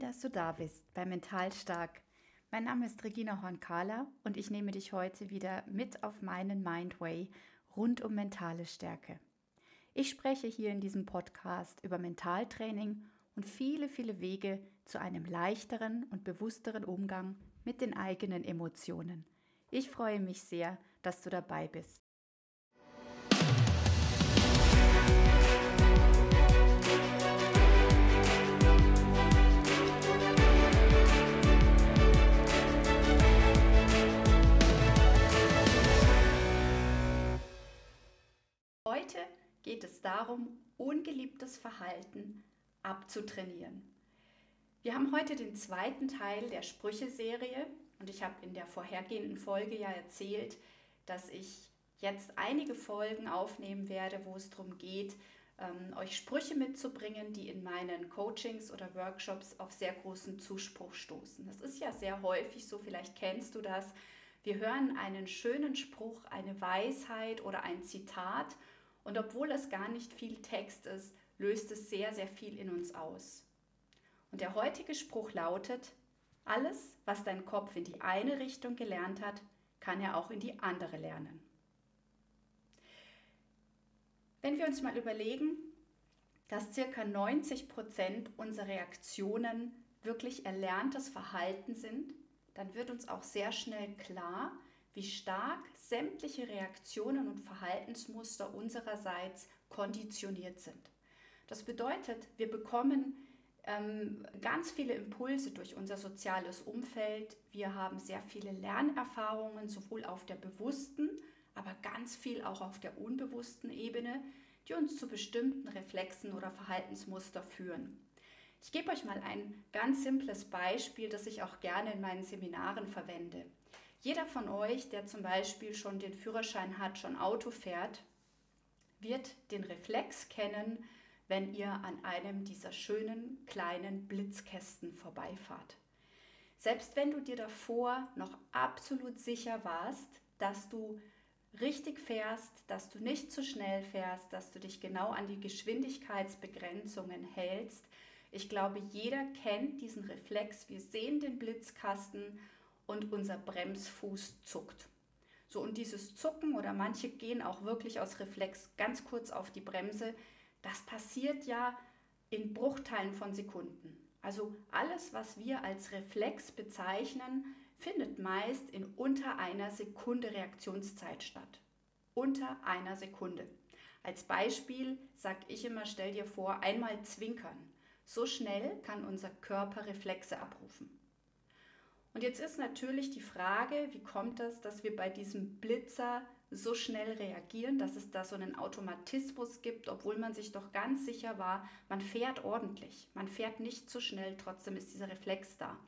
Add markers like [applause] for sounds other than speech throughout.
dass du da bist bei Mental Stark. Mein Name ist Regina Hornkala und ich nehme dich heute wieder mit auf meinen Mindway rund um mentale Stärke. Ich spreche hier in diesem Podcast über Mentaltraining und viele, viele Wege zu einem leichteren und bewussteren Umgang mit den eigenen Emotionen. Ich freue mich sehr, dass du dabei bist. Heute geht es darum, ungeliebtes Verhalten abzutrainieren. Wir haben heute den zweiten Teil der Sprüche-Serie und ich habe in der vorhergehenden Folge ja erzählt, dass ich jetzt einige Folgen aufnehmen werde, wo es darum geht, ähm, euch Sprüche mitzubringen, die in meinen Coachings oder Workshops auf sehr großen Zuspruch stoßen. Das ist ja sehr häufig so, vielleicht kennst du das. Wir hören einen schönen Spruch, eine Weisheit oder ein Zitat und obwohl es gar nicht viel Text ist, löst es sehr, sehr viel in uns aus. Und der heutige Spruch lautet, alles, was dein Kopf in die eine Richtung gelernt hat, kann er auch in die andere lernen. Wenn wir uns mal überlegen, dass circa 90 Prozent unserer Reaktionen wirklich erlerntes Verhalten sind, dann wird uns auch sehr schnell klar, wie stark sämtliche Reaktionen und Verhaltensmuster unsererseits konditioniert sind. Das bedeutet, wir bekommen ähm, ganz viele Impulse durch unser soziales Umfeld. Wir haben sehr viele Lernerfahrungen, sowohl auf der bewussten, aber ganz viel auch auf der unbewussten Ebene, die uns zu bestimmten Reflexen oder Verhaltensmuster führen. Ich gebe euch mal ein ganz simples Beispiel, das ich auch gerne in meinen Seminaren verwende. Jeder von euch, der zum Beispiel schon den Führerschein hat, schon Auto fährt, wird den Reflex kennen, wenn ihr an einem dieser schönen kleinen Blitzkästen vorbeifahrt. Selbst wenn du dir davor noch absolut sicher warst, dass du richtig fährst, dass du nicht zu schnell fährst, dass du dich genau an die Geschwindigkeitsbegrenzungen hältst. Ich glaube, jeder kennt diesen Reflex. Wir sehen den Blitzkasten und unser Bremsfuß zuckt. So und dieses Zucken oder manche gehen auch wirklich aus Reflex ganz kurz auf die Bremse, das passiert ja in Bruchteilen von Sekunden. Also alles, was wir als Reflex bezeichnen, findet meist in unter einer Sekunde Reaktionszeit statt. Unter einer Sekunde. Als Beispiel sage ich immer, stell dir vor, einmal zwinkern. So schnell kann unser Körper Reflexe abrufen. Und jetzt ist natürlich die Frage, wie kommt es, dass wir bei diesem Blitzer so schnell reagieren, dass es da so einen Automatismus gibt, obwohl man sich doch ganz sicher war, man fährt ordentlich, man fährt nicht zu so schnell, trotzdem ist dieser Reflex da.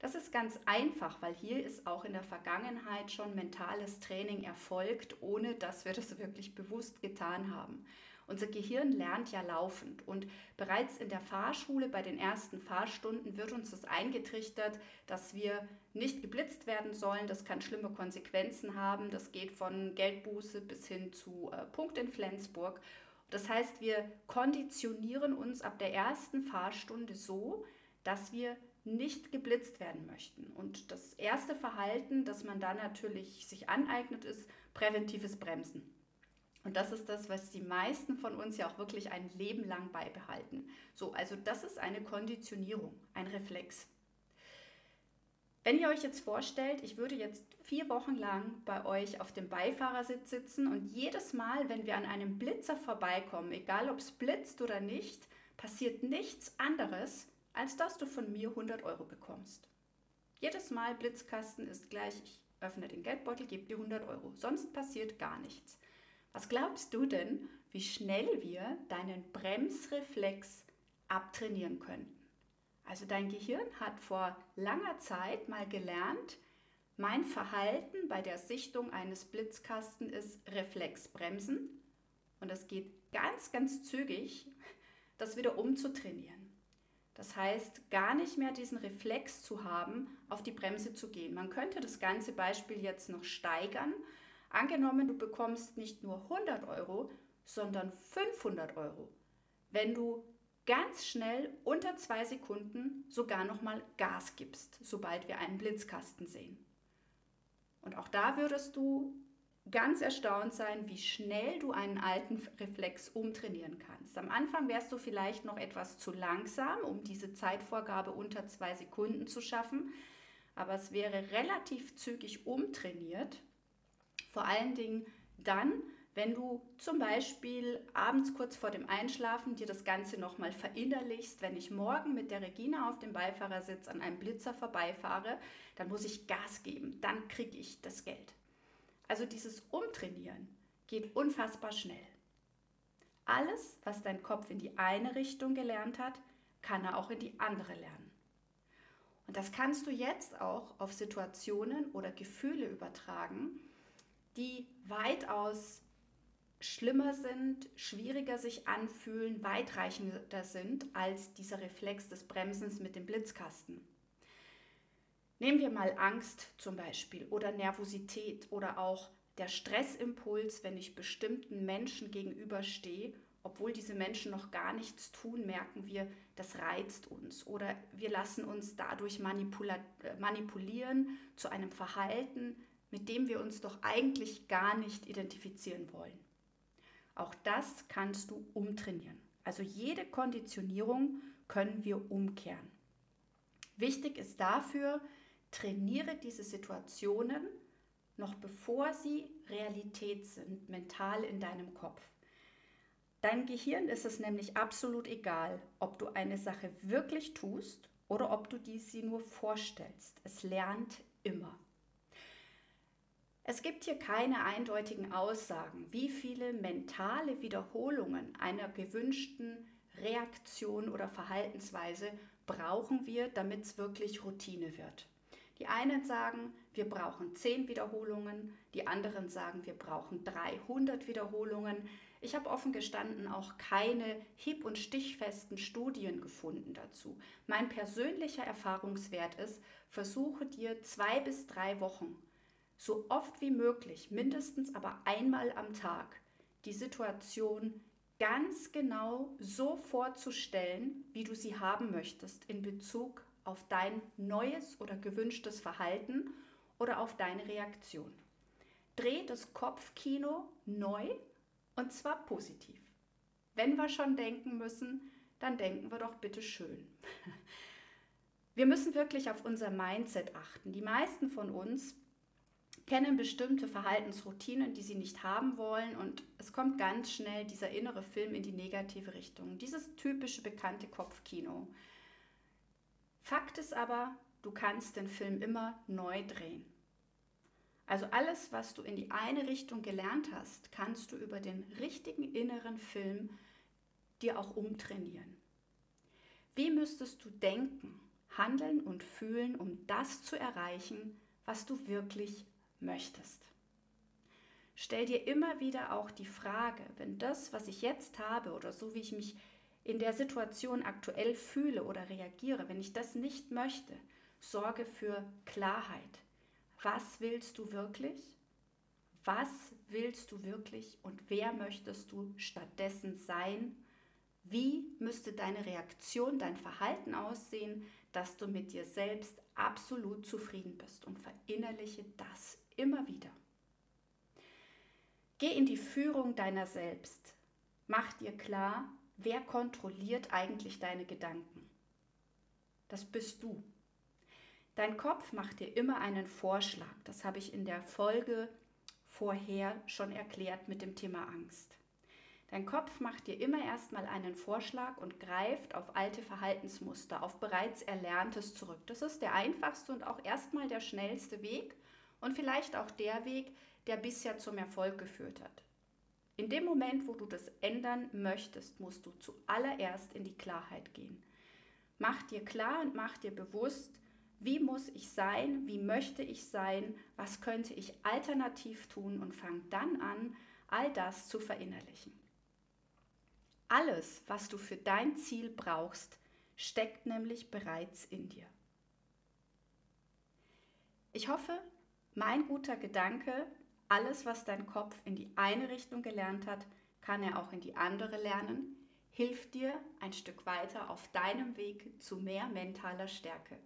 Das ist ganz einfach, weil hier ist auch in der Vergangenheit schon mentales Training erfolgt, ohne dass wir das wirklich bewusst getan haben. Unser Gehirn lernt ja laufend und bereits in der Fahrschule bei den ersten Fahrstunden wird uns das eingetrichtert, dass wir nicht geblitzt werden sollen. Das kann schlimme Konsequenzen haben. Das geht von Geldbuße bis hin zu äh, Punkt in Flensburg. Das heißt, wir konditionieren uns ab der ersten Fahrstunde so, dass wir nicht geblitzt werden möchten. Und das erste Verhalten, das man da natürlich sich aneignet, ist präventives Bremsen. Und das ist das, was die meisten von uns ja auch wirklich ein Leben lang beibehalten. So, also das ist eine Konditionierung, ein Reflex. Wenn ihr euch jetzt vorstellt, ich würde jetzt vier Wochen lang bei euch auf dem Beifahrersitz sitzen und jedes Mal, wenn wir an einem Blitzer vorbeikommen, egal ob es blitzt oder nicht, passiert nichts anderes, als dass du von mir 100 Euro bekommst. Jedes Mal Blitzkasten ist gleich, ich öffne den Geldbeutel, gebe dir 100 Euro. Sonst passiert gar nichts. Was glaubst du denn, wie schnell wir deinen Bremsreflex abtrainieren könnten? Also dein Gehirn hat vor langer Zeit mal gelernt, mein Verhalten bei der Sichtung eines Blitzkasten ist Reflexbremsen und es geht ganz, ganz zügig, das wieder umzutrainieren. Das heißt, gar nicht mehr diesen Reflex zu haben, auf die Bremse zu gehen. Man könnte das ganze Beispiel jetzt noch steigern Angenommen, du bekommst nicht nur 100 Euro, sondern 500 Euro. Wenn du ganz schnell unter zwei Sekunden sogar nochmal Gas gibst, sobald wir einen Blitzkasten sehen. Und auch da würdest du ganz erstaunt sein, wie schnell du einen alten Reflex umtrainieren kannst. Am Anfang wärst du vielleicht noch etwas zu langsam, um diese Zeitvorgabe unter zwei Sekunden zu schaffen, aber es wäre relativ zügig umtrainiert. Vor allen Dingen dann, wenn du zum Beispiel abends kurz vor dem Einschlafen dir das Ganze nochmal verinnerlichst, wenn ich morgen mit der Regina auf dem Beifahrersitz an einem Blitzer vorbeifahre, dann muss ich Gas geben, dann kriege ich das Geld. Also dieses Umtrainieren geht unfassbar schnell. Alles, was dein Kopf in die eine Richtung gelernt hat, kann er auch in die andere lernen. Und das kannst du jetzt auch auf Situationen oder Gefühle übertragen, die weitaus schlimmer sind, schwieriger sich anfühlen, weitreichender sind als dieser Reflex des Bremsens mit dem Blitzkasten. Nehmen wir mal Angst zum Beispiel oder Nervosität oder auch der Stressimpuls, wenn ich bestimmten Menschen gegenüberstehe, obwohl diese Menschen noch gar nichts tun, merken wir, das reizt uns oder wir lassen uns dadurch äh, manipulieren zu einem Verhalten, mit dem wir uns doch eigentlich gar nicht identifizieren wollen. Auch das kannst du umtrainieren. Also jede Konditionierung können wir umkehren. Wichtig ist dafür, trainiere diese Situationen noch bevor sie Realität sind, mental in deinem Kopf. Dein Gehirn ist es nämlich absolut egal, ob du eine Sache wirklich tust oder ob du die sie nur vorstellst. Es lernt immer. Es gibt hier keine eindeutigen Aussagen, wie viele mentale Wiederholungen einer gewünschten Reaktion oder Verhaltensweise brauchen wir, damit es wirklich Routine wird. Die einen sagen, wir brauchen 10 Wiederholungen, die anderen sagen, wir brauchen 300 Wiederholungen. Ich habe offen gestanden auch keine hieb- und stichfesten Studien gefunden dazu. Mein persönlicher Erfahrungswert ist, versuche dir zwei bis drei Wochen, so oft wie möglich, mindestens aber einmal am Tag, die Situation ganz genau so vorzustellen, wie du sie haben möchtest in Bezug auf dein neues oder gewünschtes Verhalten oder auf deine Reaktion. Dreh das Kopfkino neu und zwar positiv. Wenn wir schon denken müssen, dann denken wir doch bitte schön. [laughs] Wir müssen wirklich auf unser Mindset achten. Die meisten von uns kennen bestimmte Verhaltensroutinen, die sie nicht haben wollen und es kommt ganz schnell dieser innere Film in die negative Richtung. Dieses typische bekannte Kopfkino. Fakt ist aber, du kannst den Film immer neu drehen. Also alles, was du in die eine Richtung gelernt hast, kannst du über den richtigen inneren Film dir auch umtrainieren. Wie müsstest du denken, handeln und fühlen, um das zu erreichen, was du wirklich möchtest? Stell dir immer wieder auch die Frage, wenn das, was ich jetzt habe oder so wie ich mich in der Situation aktuell fühle oder reagiere, wenn ich das nicht möchte, sorge für Klarheit. Was willst du wirklich? Was willst du wirklich und wer möchtest du stattdessen sein? Wie müsste deine Reaktion, dein Verhalten aussehen, dass du mit dir selbst absolut zufrieden bist und verinnerliche das immer wieder. Geh in die Führung deiner selbst. Mach dir klar, wer kontrolliert eigentlich deine Gedanken? Das bist du. Dein Kopf macht dir immer einen Vorschlag. Das habe ich in der Folge vorher schon erklärt mit dem Thema Angst. Dein Kopf macht dir immer erstmal einen Vorschlag und greift auf alte Verhaltensmuster, auf bereits Erlerntes zurück. Das ist der einfachste und auch erstmal der schnellste Weg und vielleicht auch der Weg, der bisher zum Erfolg geführt hat. In dem Moment, wo du das ändern möchtest, musst du zuallererst in die Klarheit gehen. Mach dir klar und mach dir bewusst, wie muss ich sein, wie möchte ich sein, was könnte ich alternativ tun und fang dann an, all das zu verinnerlichen. Alles, was du für dein Ziel brauchst, steckt nämlich bereits in dir. Ich hoffe, mein guter Gedanke alles, was dein Kopf in die eine Richtung gelernt hat, kann er auch in die andere lernen. hilft dir ein Stück weiter auf deinem Weg zu mehr mentaler Stärke.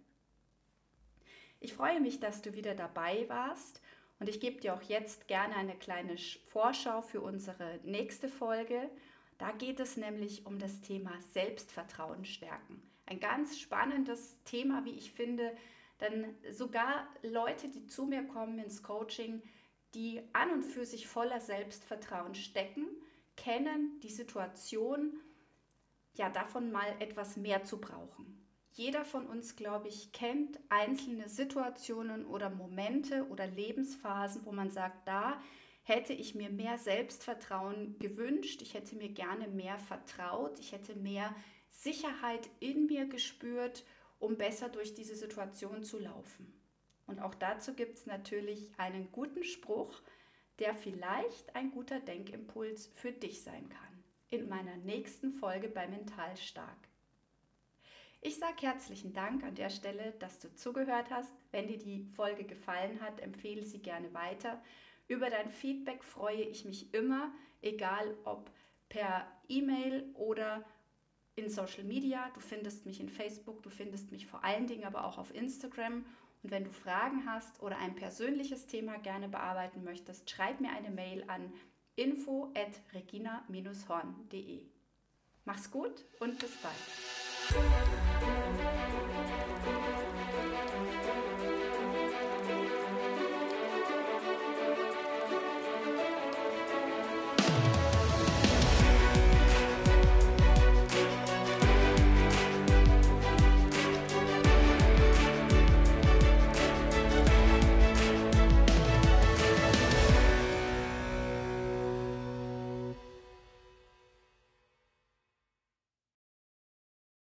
Ich freue mich, dass du wieder dabei warst und ich gebe dir auch jetzt gerne eine kleine Vorschau für unsere nächste Folge. Da geht es nämlich um das Thema Selbstvertrauen stärken. Ein ganz spannendes Thema, wie ich finde, denn sogar Leute, die zu mir kommen ins Coaching, die an und für sich voller Selbstvertrauen stecken, kennen die Situation, ja, davon mal etwas mehr zu brauchen. Jeder von uns, glaube ich, kennt einzelne Situationen oder Momente oder Lebensphasen, wo man sagt, da hätte ich mir mehr Selbstvertrauen gewünscht, ich hätte mir gerne mehr vertraut, ich hätte mehr Sicherheit in mir gespürt, um besser durch diese Situation zu laufen. Und auch dazu gibt es natürlich einen guten Spruch, der vielleicht ein guter Denkimpuls für dich sein kann. In meiner nächsten Folge bei Mental Stark. Ich sage herzlichen Dank an der Stelle, dass du zugehört hast. Wenn dir die Folge gefallen hat, empfehle sie gerne weiter. Über dein Feedback freue ich mich immer, egal ob per E-Mail oder in Social Media. Du findest mich in Facebook, du findest mich vor allen Dingen aber auch auf Instagram. Und wenn du Fragen hast oder ein persönliches Thema gerne bearbeiten möchtest, schreib mir eine Mail an info at regina-horn.de. Mach's gut und bis bald.